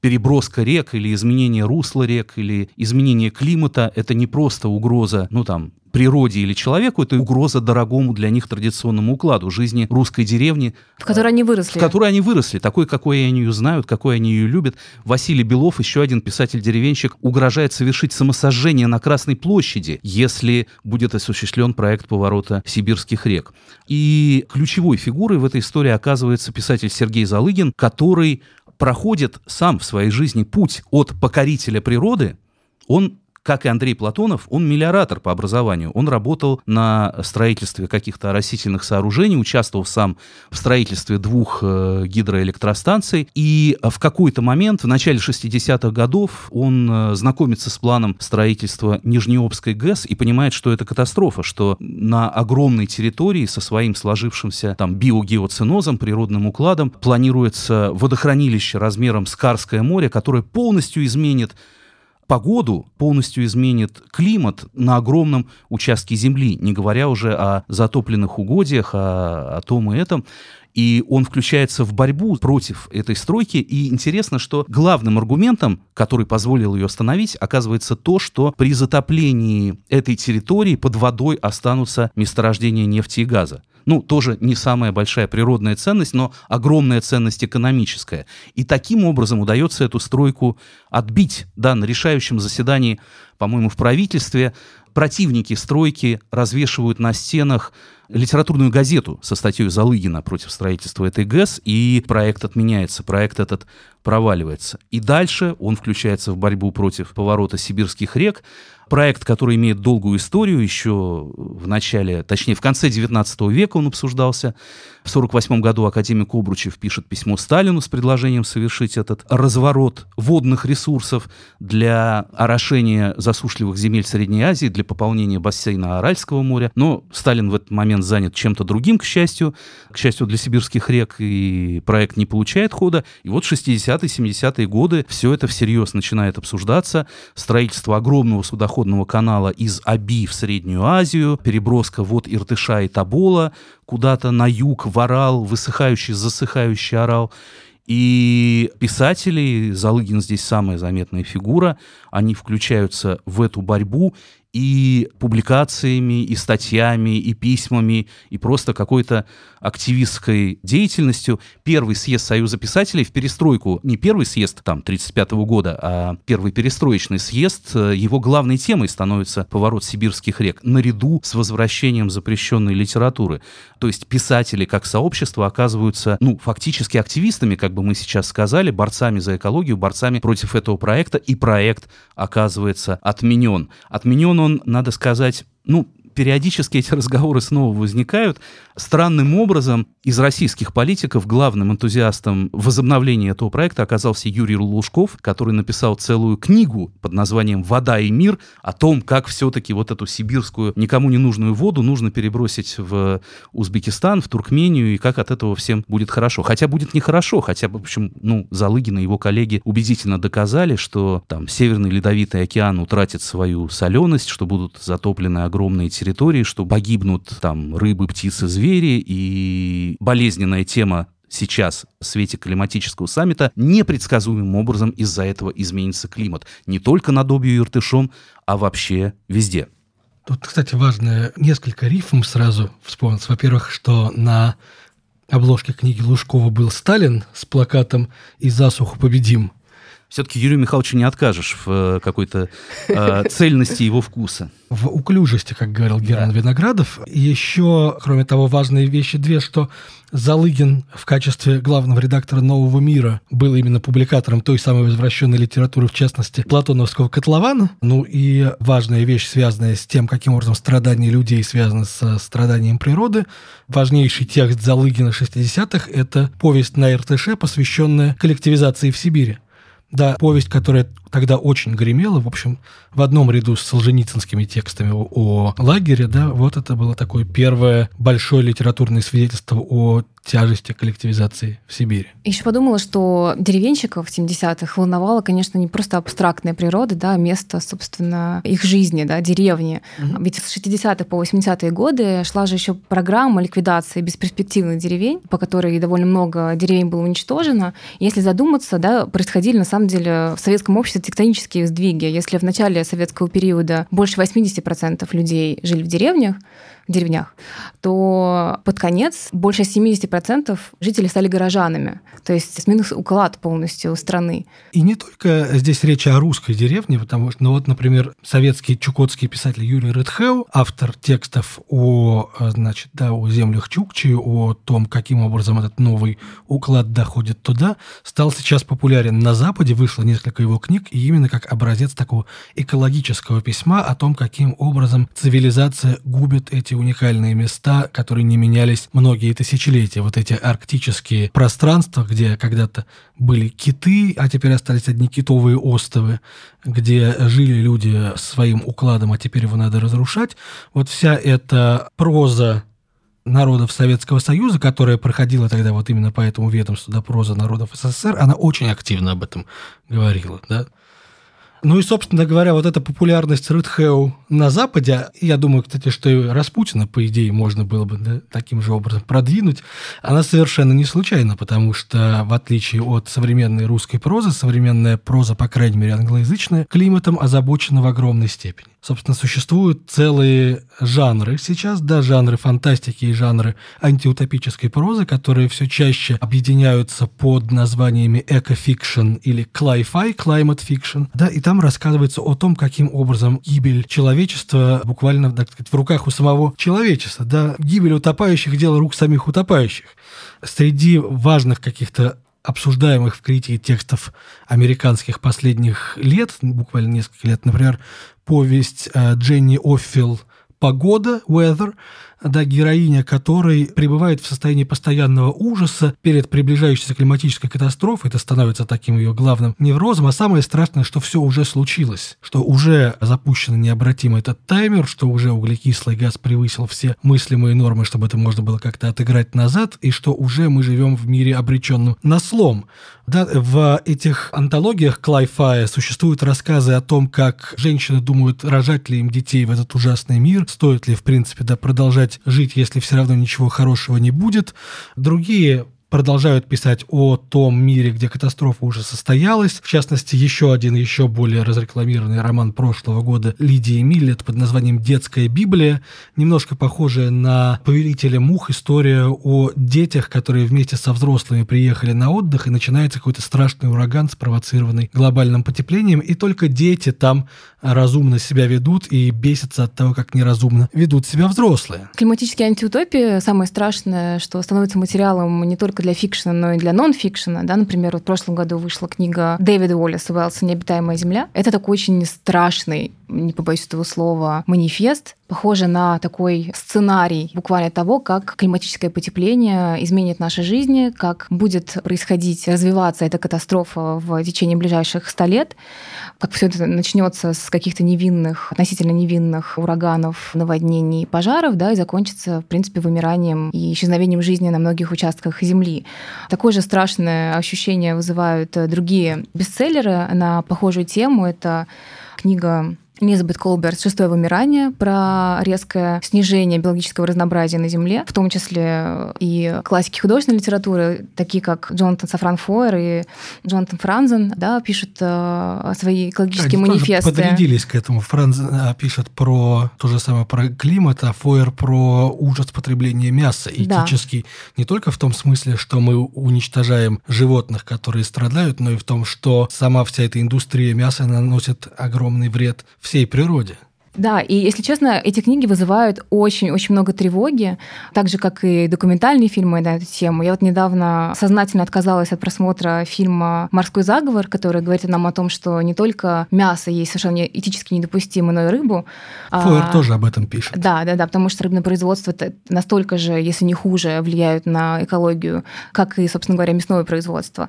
переброска рек или изменение русла рек или изменение климата – это не просто угроза, ну там, природе или человеку, это угроза дорогому для них традиционному укладу жизни русской деревни. В которой они выросли. В которой они выросли, такой, какой они ее знают, какой они ее любят. Василий Белов, еще один писатель-деревенщик, угрожает совершить самосожжение на Красной площади, если будет осуществлен проект поворота сибирских рек. И ключевой фигурой в этой истории оказывается писатель Сергей Залыгин, который проходит сам в своей жизни путь от покорителя природы, он как и Андрей Платонов, он мелиоратор по образованию. Он работал на строительстве каких-то растительных сооружений, участвовал сам в строительстве двух э, гидроэлектростанций. И в какой-то момент, в начале 60-х годов, он э, знакомится с планом строительства Нижнеобской ГЭС и понимает, что это катастрофа, что на огромной территории со своим сложившимся там биогеоценозом, природным укладом, планируется водохранилище размером с Карское море, которое полностью изменит погоду, полностью изменит климат на огромном участке земли, не говоря уже о затопленных угодьях, о, о том и этом и он включается в борьбу против этой стройки. И интересно, что главным аргументом, который позволил ее остановить, оказывается то, что при затоплении этой территории под водой останутся месторождения нефти и газа. Ну, тоже не самая большая природная ценность, но огромная ценность экономическая. И таким образом удается эту стройку отбить. Да, на решающем заседании, по-моему, в правительстве противники стройки развешивают на стенах литературную газету со статьей Залыгина против строительства этой ГЭС, и проект отменяется, проект этот проваливается. И дальше он включается в борьбу против поворота сибирских рек, проект, который имеет долгую историю, еще в начале, точнее, в конце 19 века он обсуждался. В 1948 году академик Обручев пишет письмо Сталину с предложением совершить этот разворот водных ресурсов для орошения засушливых земель Средней Азии, для пополнения бассейна Аральского моря. Но Сталин в этот момент занят чем-то другим, к счастью, к счастью для сибирских рек, и проект не получает хода. И вот 60-е, 70-е годы все это всерьез начинает обсуждаться. Строительство огромного судоходного канала из Аби в Среднюю Азию, переброска вот Иртыша и Табола куда-то на юг, в Орал, высыхающий, засыхающий Орал. И писатели, Залыгин здесь самая заметная фигура, они включаются в эту борьбу и публикациями, и статьями, и письмами, и просто какой-то активистской деятельностью. Первый съезд Союза писателей в перестройку, не первый съезд там 1935 года, а первый перестроечный съезд, его главной темой становится поворот сибирских рек, наряду с возвращением запрещенной литературы. То есть писатели как сообщество оказываются, ну, фактически активистами, как бы мы сейчас сказали, борцами за экологию, борцами против этого проекта, и проект оказывается отменен. Отменен он, надо сказать, ну, периодически эти разговоры снова возникают. Странным образом из российских политиков главным энтузиастом возобновления этого проекта оказался Юрий Лужков, который написал целую книгу под названием «Вода и мир» о том, как все-таки вот эту сибирскую никому не нужную воду нужно перебросить в Узбекистан, в Туркмению, и как от этого всем будет хорошо. Хотя будет нехорошо, хотя, в общем, ну, Залыгин и его коллеги убедительно доказали, что там Северный Ледовитый океан утратит свою соленость, что будут затоплены огромные территории, что погибнут там рыбы, птицы, звери, и болезненная тема сейчас в свете климатического саммита непредсказуемым образом из-за этого изменится климат. Не только над Обью и Иртышом, а вообще везде. Тут, кстати, важно несколько рифм сразу вспомнить. Во-первых, что на обложке книги Лужкова был Сталин с плакатом «И засуху победим», все-таки Юрию Михайловичу не откажешь в э, какой-то э, цельности его вкуса. В уклюжести, как говорил Герман да. Виноградов. еще, кроме того, важные вещи две, что Залыгин в качестве главного редактора «Нового мира» был именно публикатором той самой возвращенной литературы, в частности, Платоновского котлована. Ну и важная вещь, связанная с тем, каким образом страдания людей связаны с страданием природы. Важнейший текст Залыгина 60-х – это повесть на РТШ, посвященная коллективизации в Сибири. Да, повесть, которая тогда очень гремела, в общем, в одном ряду с солженицынскими текстами о, о лагере, да, вот это было такое первое большое литературное свидетельство о тяжести коллективизации в Сибири. Еще подумала, что деревенщиков в 70-х волновала, конечно, не просто абстрактная природа, да, а место, собственно, их жизни, да, деревни. Угу. Ведь с 60-х по 80-е годы шла же еще программа ликвидации бесперспективных деревень, по которой довольно много деревень было уничтожено. Если задуматься, да, происходили на самом деле в советском обществе тектонические сдвиги. Если в начале советского периода больше 80% людей жили в деревнях, деревнях, то под конец больше 70% жителей стали горожанами. То есть сменился уклад полностью страны. И не только здесь речь о русской деревне, потому что, ну вот, например, советский чукотский писатель Юрий Рыдхеу, автор текстов о, значит, да, о землях Чукчи, о том, каким образом этот новый уклад доходит туда, стал сейчас популярен на Западе, вышло несколько его книг, и именно как образец такого экологического письма о том, каким образом цивилизация губит эти уникальные места, которые не менялись многие тысячелетия. Вот эти арктические пространства, где когда-то были киты, а теперь остались одни китовые островы, где жили люди своим укладом, а теперь его надо разрушать. Вот вся эта проза народов Советского Союза, которая проходила тогда вот именно по этому ведомству, да, проза народов СССР, она очень активно об этом говорила, да. Ну и, собственно говоря, вот эта популярность Рыдхеу на Западе, я думаю, кстати, что и Распутина, по идее, можно было бы да, таким же образом продвинуть, она совершенно не случайна, потому что, в отличие от современной русской прозы, современная проза, по крайней мере, англоязычная, климатом озабочена в огромной степени. Собственно, существуют целые жанры сейчас, да, жанры фантастики и жанры антиутопической прозы, которые все чаще объединяются под названиями eco-fiction или cli-fi, climate fiction, да, и там рассказывается о том, каким образом гибель человечества буквально, так сказать, в руках у самого человечества, да, гибель утопающих – дело рук самих утопающих. Среди важных каких-то обсуждаемых в критике текстов американских последних лет, буквально несколько лет, например, повесть э, Дженни Оффил «Погода», «Weather», да, героиня которой пребывает в состоянии постоянного ужаса перед приближающейся климатической катастрофой. Это становится таким ее главным неврозом. А самое страшное, что все уже случилось, что уже запущен необратимо этот таймер, что уже углекислый газ превысил все мыслимые нормы, чтобы это можно было как-то отыграть назад, и что уже мы живем в мире обреченном на слом. Да, в этих антологиях Клайфая существуют рассказы о том, как женщины думают, рожать ли им детей в этот ужасный мир, стоит ли, в принципе, да, продолжать жить, если все равно ничего хорошего не будет. Другие продолжают писать о том мире, где катастрофа уже состоялась. В частности, еще один, еще более разрекламированный роман прошлого года Лидии Миллет под названием «Детская Библия», немножко похожая на «Повелителя мух», история о детях, которые вместе со взрослыми приехали на отдых, и начинается какой-то страшный ураган, спровоцированный глобальным потеплением, и только дети там разумно себя ведут и бесятся от того, как неразумно ведут себя взрослые. Климатические антиутопии – самое страшное, что становится материалом не только для фикшена, но и для нон-фикшена. Да? Например, вот в прошлом году вышла книга Дэвида Уоллеса «Уэллса. Необитаемая земля». Это такой очень страшный, не побоюсь этого слова, манифест, похоже на такой сценарий буквально того, как климатическое потепление изменит наши жизни, как будет происходить, развиваться эта катастрофа в течение ближайших ста лет, как все это начнется с каких-то невинных, относительно невинных ураганов, наводнений, пожаров, да, и закончится, в принципе, вымиранием и исчезновением жизни на многих участках Земли. Такое же страшное ощущение вызывают другие бестселлеры на похожую тему. Это книга Элизабет Колберт «Шестое вымирание» про резкое снижение биологического разнообразия на Земле, в том числе и классики художественной литературы, такие как Джонатан Сафран Фойер и Джонатан Франзен, да, пишут э, свои экологические Они манифесты. Тоже подрядились к этому. Франзен э, пишет про то же самое про климат, а Фойер про ужас потребления мяса этический. Да. Не только в том смысле, что мы уничтожаем животных, которые страдают, но и в том, что сама вся эта индустрия мяса наносит огромный вред в всей природе. Да, и если честно, эти книги вызывают очень-очень много тревоги, так же, как и документальные фильмы на эту тему. Я вот недавно сознательно отказалась от просмотра фильма «Морской заговор», который говорит нам о том, что не только мясо есть совершенно этически недопустимо, но и рыбу. Фойер а, тоже об этом пишет. Да, да, да, потому что рыбное производство настолько же, если не хуже, влияют на экологию, как и, собственно говоря, мясное производство.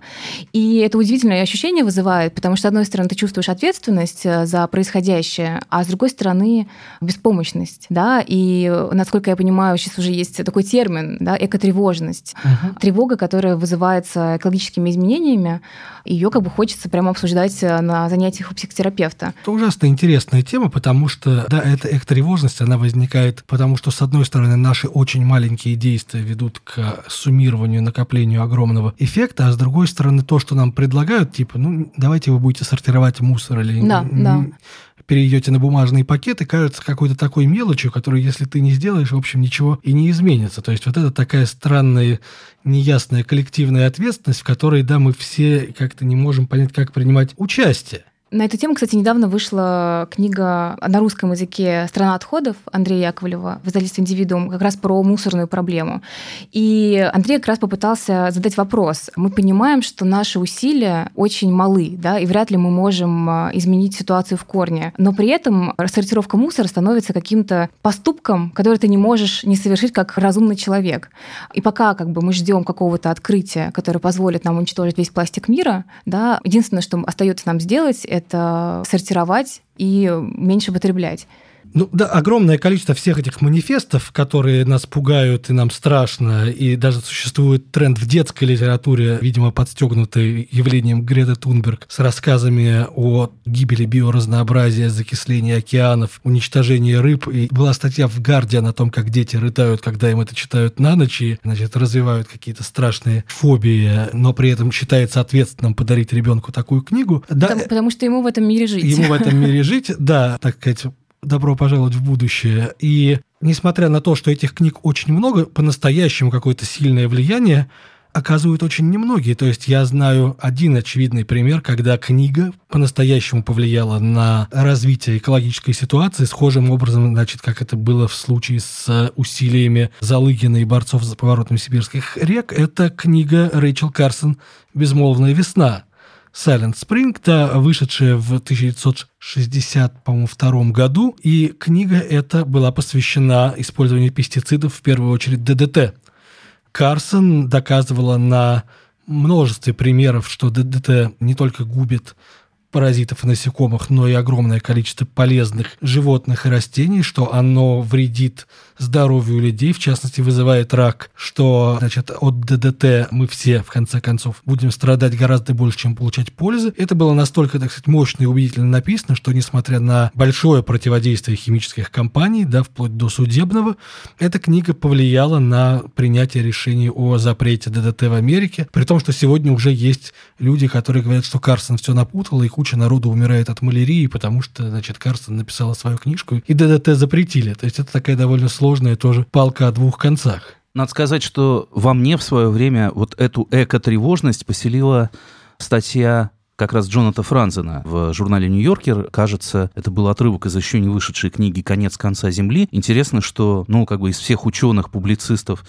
И это удивительное ощущение вызывает, потому что, с одной стороны, ты чувствуешь ответственность э, за происходящее, а с другой стороны, стороны, беспомощность, да, и, насколько я понимаю, сейчас уже есть такой термин, да, экотревожность. Угу. Тревога, которая вызывается экологическими изменениями, ее как бы хочется прямо обсуждать э, на занятиях у психотерапевта. Это ужасно интересная тема, потому что, да, эта экотревожность, она возникает, потому что, с одной стороны, наши очень маленькие действия ведут к суммированию, накоплению огромного эффекта, а с другой стороны, то, что нам предлагают, типа, ну, давайте вы будете сортировать мусор или... Да, да перейдете на бумажные пакеты, кажется какой-то такой мелочью, которую, если ты не сделаешь, в общем, ничего и не изменится. То есть вот это такая странная, неясная коллективная ответственность, в которой, да, мы все как-то не можем понять, как принимать участие. На эту тему, кстати, недавно вышла книга на русском языке «Страна отходов» Андрея Яковлева в издательстве «Индивидуум» как раз про мусорную проблему. И Андрей как раз попытался задать вопрос. Мы понимаем, что наши усилия очень малы, да, и вряд ли мы можем а, изменить ситуацию в корне. Но при этом рассортировка мусора становится каким-то поступком, который ты не можешь не совершить как разумный человек. И пока как бы, мы ждем какого-то открытия, которое позволит нам уничтожить весь пластик мира, да, единственное, что остается нам сделать, это сортировать и меньше потреблять. Ну да, огромное количество всех этих манифестов, которые нас пугают и нам страшно, и даже существует тренд в детской литературе, видимо, подстегнутый явлением Греты Тунберг с рассказами о гибели биоразнообразия, закислении океанов, уничтожении рыб. И была статья в Гардиан о том, как дети рытают, когда им это читают на ночь, и, значит, развивают какие-то страшные фобии, но при этом считается ответственным подарить ребенку такую книгу. Да, потому, потому что ему в этом мире жить. Ему в этом мире жить, да, так сказать, добро пожаловать в будущее. И несмотря на то, что этих книг очень много, по-настоящему какое-то сильное влияние оказывают очень немногие. То есть я знаю один очевидный пример, когда книга по-настоящему повлияла на развитие экологической ситуации схожим образом, значит, как это было в случае с усилиями Залыгина и борцов за поворотом сибирских рек. Это книга Рэйчел Карсон «Безмолвная весна», Silent Spring, та вышедшая в 1962 году, и книга эта была посвящена использованию пестицидов, в первую очередь ДДТ. Карсон доказывала на множестве примеров, что ДДТ не только губит паразитов и насекомых, но и огромное количество полезных животных и растений, что оно вредит здоровью людей, в частности, вызывает рак, что значит, от ДДТ мы все, в конце концов, будем страдать гораздо больше, чем получать пользы. Это было настолько, так сказать, мощно и убедительно написано, что, несмотря на большое противодействие химических компаний, да, вплоть до судебного, эта книга повлияла на принятие решений о запрете ДДТ в Америке, при том, что сегодня уже есть люди, которые говорят, что Карсон все напутал, и куча народу умирает от малярии, потому что, значит, Карсон написала свою книжку, и ДДТ запретили. То есть это такая довольно сложная тоже палка о двух концах. Надо сказать, что во мне в свое время вот эту эко-тревожность поселила статья как раз Джоната Франзена в журнале «Нью-Йоркер». Кажется, это был отрывок из еще не вышедшей книги «Конец конца Земли». Интересно, что, ну, как бы из всех ученых, публицистов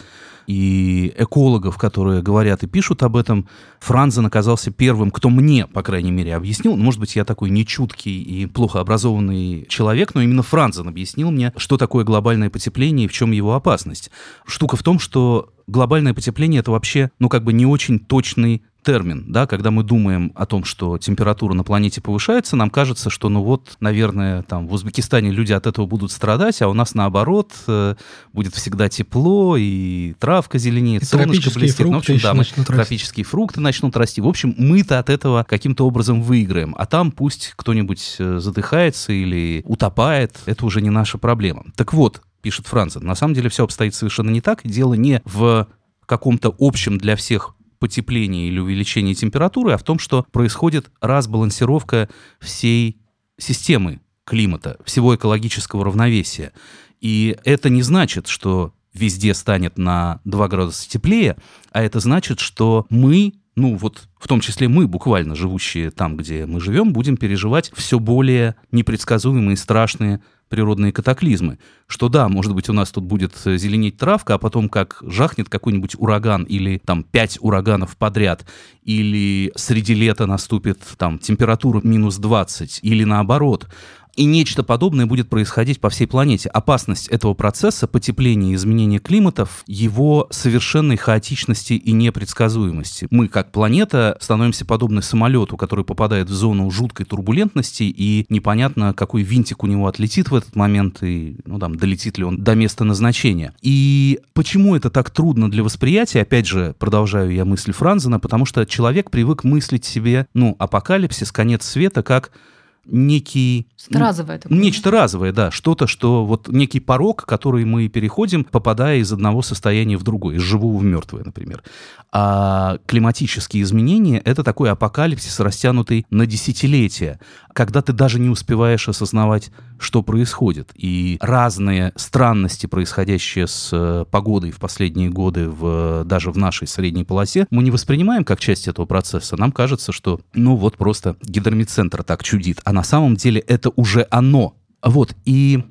и экологов, которые говорят и пишут об этом, Франзен оказался первым, кто мне, по крайней мере, объяснил. Может быть, я такой нечуткий и плохо образованный человек, но именно Франзен объяснил мне, что такое глобальное потепление и в чем его опасность. Штука в том, что глобальное потепление это вообще, ну, как бы не очень точный термин, да, когда мы думаем о том, что температура на планете повышается, нам кажется, что, ну вот, наверное, там в Узбекистане люди от этого будут страдать, а у нас наоборот э, будет всегда тепло и травка зеленеет, и солнышко блестит, ну, в общем, да, мы, тропические фрукты начнут расти. В общем, мы-то от этого каким-то образом выиграем, а там пусть кто-нибудь э, задыхается или утопает, это уже не наша проблема. Так вот, пишет Францен, на самом деле все обстоит совершенно не так, дело не в каком-то общем для всех потепления или увеличения температуры, а в том, что происходит разбалансировка всей системы климата, всего экологического равновесия. И это не значит, что везде станет на 2 градуса теплее, а это значит, что мы ну вот в том числе мы, буквально живущие там, где мы живем, будем переживать все более непредсказуемые, страшные природные катаклизмы. Что да, может быть, у нас тут будет зеленеть травка, а потом как жахнет какой-нибудь ураган или там пять ураганов подряд, или среди лета наступит там температура минус 20, или наоборот. И нечто подобное будет происходить по всей планете. Опасность этого процесса, потепления и изменения климатов, его совершенной хаотичности и непредсказуемости. Мы, как планета, становимся подобны самолету, который попадает в зону жуткой турбулентности, и непонятно, какой винтик у него отлетит в этот момент, и ну, там, долетит ли он до места назначения. И почему это так трудно для восприятия? Опять же, продолжаю я мысль Франзена, потому что человек привык мыслить себе, ну, апокалипсис, конец света, как некий... Разовое такое. Нечто разовое, да. Что-то, что вот некий порог, который мы переходим, попадая из одного состояния в другое, из живого в мертвое, например. А климатические изменения — это такой апокалипсис, растянутый на десятилетия, когда ты даже не успеваешь осознавать, что происходит. И разные странности, происходящие с э, погодой в последние годы, в, даже в нашей средней полосе, мы не воспринимаем как часть этого процесса. Нам кажется, что, ну вот просто гидромедцентр так чудит. А на самом деле это уже оно. Вот, и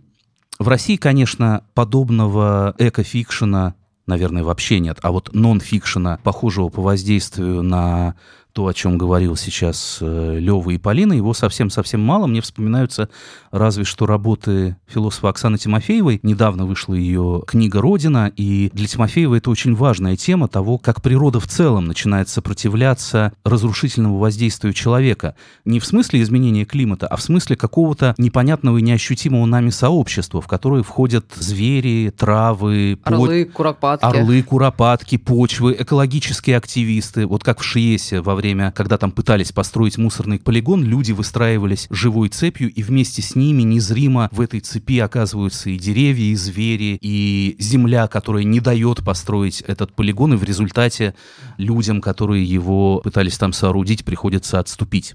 в России, конечно, подобного экофикшена наверное, вообще нет, а вот нон-фикшена, похожего по воздействию на то, о чем говорил сейчас э, Лева и Полина, его совсем-совсем мало. Мне вспоминаются разве что работы философа Оксаны Тимофеевой. Недавно вышла ее книга «Родина», и для Тимофеева это очень важная тема того, как природа в целом начинает сопротивляться разрушительному воздействию человека. Не в смысле изменения климата, а в смысле какого-то непонятного и неощутимого нами сообщества, в которое входят звери, травы, орлы, под... куропатки. Орлы, куропатки, почвы, экологические активисты. Вот как в Шиесе во время, когда там пытались построить мусорный полигон, люди выстраивались живой цепью, и вместе с ними незримо в этой цепи оказываются и деревья, и звери, и земля, которая не дает построить этот полигон, и в результате людям, которые его пытались там соорудить, приходится отступить.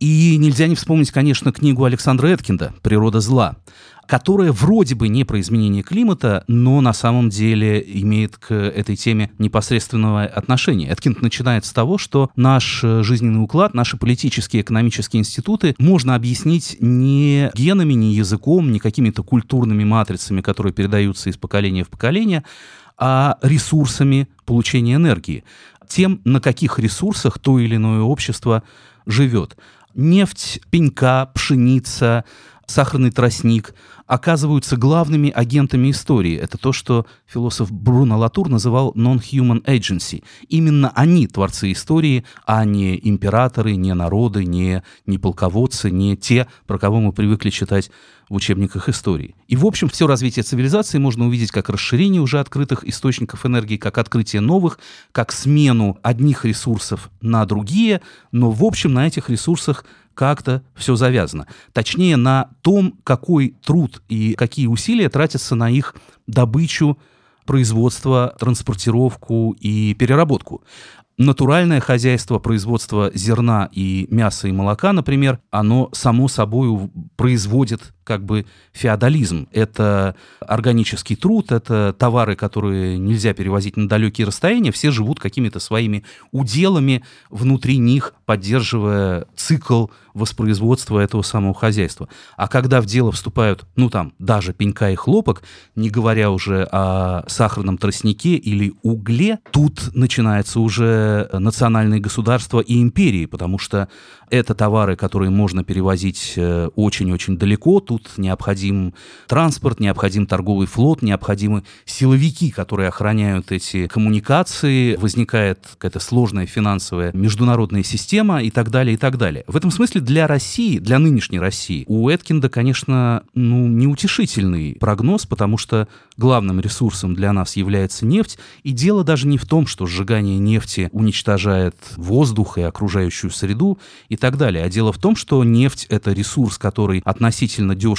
И нельзя не вспомнить, конечно, книгу Александра Эткинда «Природа зла», которая вроде бы не про изменение климата, но на самом деле имеет к этой теме непосредственного отношения. Эткинд начинает с того, что наш э, жизненный уклад, наши политические, экономические институты можно объяснить не генами, не языком, не какими-то культурными матрицами, которые передаются из поколения в поколение, а ресурсами получения энергии, тем, на каких ресурсах то или иное общество живет нефть, пенька, пшеница, сахарный тростник оказываются главными агентами истории. Это то, что философ Бруно Латур называл non-human agency. Именно они творцы истории, а не императоры, не народы, не, не полководцы, не те, про кого мы привыкли читать в учебниках истории. И, в общем, все развитие цивилизации можно увидеть как расширение уже открытых источников энергии, как открытие новых, как смену одних ресурсов на другие, но, в общем, на этих ресурсах как-то все завязано. Точнее, на том, какой труд и какие усилия тратятся на их добычу, производство, транспортировку и переработку натуральное хозяйство, производство зерна и мяса и молока, например, оно само собой производит как бы феодализм. Это органический труд, это товары, которые нельзя перевозить на далекие расстояния, все живут какими-то своими уделами внутри них, поддерживая цикл воспроизводства этого самого хозяйства. А когда в дело вступают, ну там, даже пенька и хлопок, не говоря уже о сахарном тростнике или угле, тут начинается уже национальные государства и империи, потому что это товары, которые можно перевозить э, очень-очень далеко. Тут необходим транспорт, необходим торговый флот, необходимы силовики, которые охраняют эти коммуникации. Возникает какая-то сложная финансовая международная система и так далее, и так далее. В этом смысле для России, для нынешней России, у Эткинда, конечно, ну, неутешительный прогноз, потому что главным ресурсом для нас является нефть. И дело даже не в том, что сжигание нефти уничтожает воздух и окружающую среду и так далее. А дело в том, что нефть — это ресурс, который относительно дешево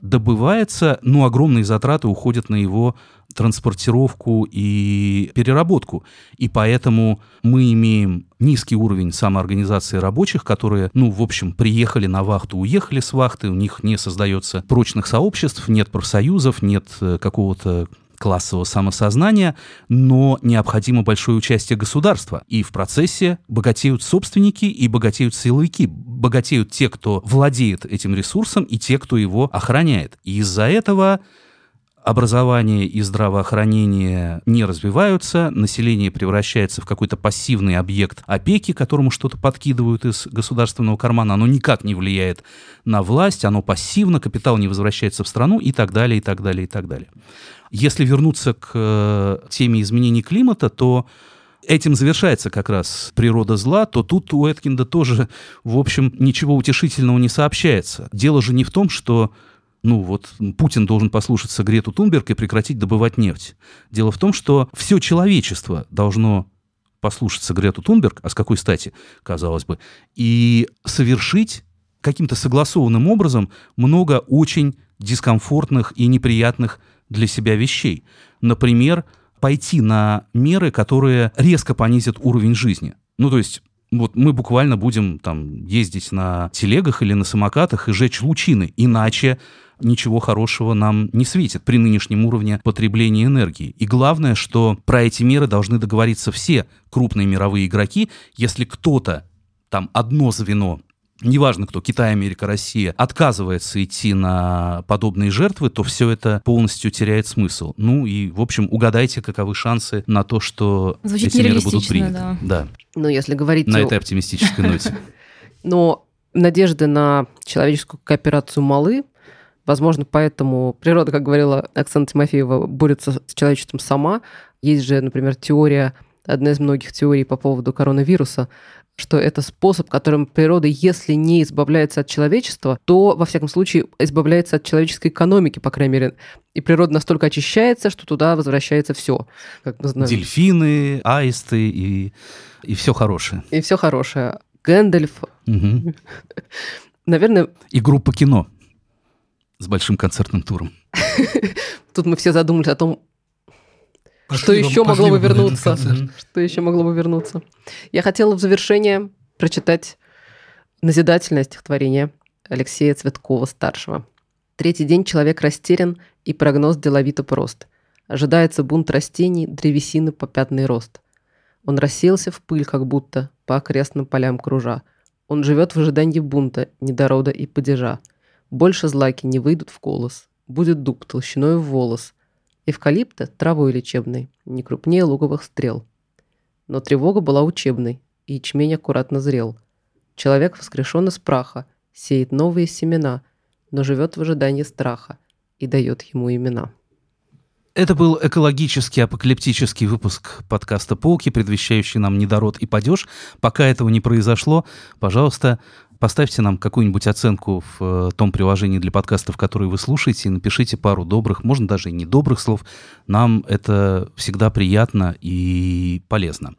добывается, но огромные затраты уходят на его транспортировку и переработку. И поэтому мы имеем низкий уровень самоорганизации рабочих, которые, ну, в общем, приехали на вахту, уехали с вахты, у них не создается прочных сообществ, нет профсоюзов, нет э, какого-то классового самосознания, но необходимо большое участие государства. И в процессе богатеют собственники и богатеют силовики. Богатеют те, кто владеет этим ресурсом, и те, кто его охраняет. И из-за этого образование и здравоохранение не развиваются, население превращается в какой-то пассивный объект опеки, которому что-то подкидывают из государственного кармана, оно никак не влияет на власть, оно пассивно, капитал не возвращается в страну и так далее, и так далее, и так далее. Если вернуться к э, теме изменений климата, то этим завершается как раз природа зла, то тут у Эткинда тоже, в общем, ничего утешительного не сообщается. Дело же не в том, что ну вот Путин должен послушаться Грету Тунберг и прекратить добывать нефть. Дело в том, что все человечество должно послушаться Грету Тунберг, а с какой стати, казалось бы, и совершить каким-то согласованным образом много очень дискомфортных и неприятных для себя вещей. Например, пойти на меры, которые резко понизят уровень жизни. Ну, то есть вот мы буквально будем там ездить на телегах или на самокатах и жечь лучины, иначе ничего хорошего нам не светит при нынешнем уровне потребления энергии. И главное, что про эти меры должны договориться все крупные мировые игроки. Если кто-то, там одно звено неважно кто, Китай, Америка, Россия, отказывается идти на подобные жертвы, то все это полностью теряет смысл. Ну и, в общем, угадайте, каковы шансы на то, что Звучит эти меры будут приняты. Да. да. Ну, если говорить... На этой оптимистической ноте. Но надежды на человеческую кооперацию малы, Возможно, поэтому природа, как говорила Оксана Тимофеева, борется с человечеством сама. Есть же, например, теория, одна из многих теорий по поводу коронавируса, что это способ, которым природа, если не избавляется от человечества, то, во всяком случае, избавляется от человеческой экономики, по крайней мере. И природа настолько очищается, что туда возвращается все. Как мы знаем. Дельфины, аисты и, и все хорошее. И все хорошее. Гэндальф. Угу. Наверное... И группа кино с большим концертным туром. Тут мы все задумались о том, что еще могло бы вернуться? Что еще могло бы вернуться? Я хотела в завершение прочитать назидательное стихотворение Алексея Цветкова-старшего. Третий день человек растерян, и прогноз деловито прост. Ожидается бунт растений, древесины по пятный рост. Он расселся в пыль, как будто, по окрестным полям кружа. Он живет в ожидании бунта, недорода и падежа. Больше злаки не выйдут в колос. Будет дуб толщиной в волос – Эвкалипта – травой лечебной, не крупнее луговых стрел. Но тревога была учебной, и ячмень аккуратно зрел. Человек воскрешен из праха, сеет новые семена, но живет в ожидании страха и дает ему имена. Это был экологический апокалиптический выпуск подкаста «Полки», предвещающий нам недород и падеж. Пока этого не произошло, пожалуйста, Поставьте нам какую-нибудь оценку в э, том приложении для подкастов, которые вы слушаете, и напишите пару добрых, можно даже и недобрых слов. Нам это всегда приятно и полезно.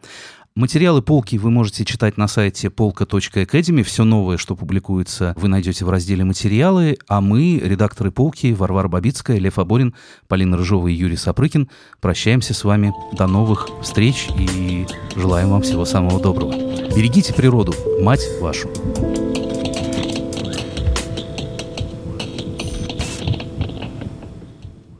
Материалы полки вы можете читать на сайте полка.academy. Все новое, что публикуется, вы найдете в разделе «Материалы». А мы, редакторы полки, Варвара Бабицкая, Лев Аборин, Полина Рыжова и Юрий Сапрыкин, прощаемся с вами. До новых встреч и желаем вам всего самого доброго. Берегите природу, мать вашу.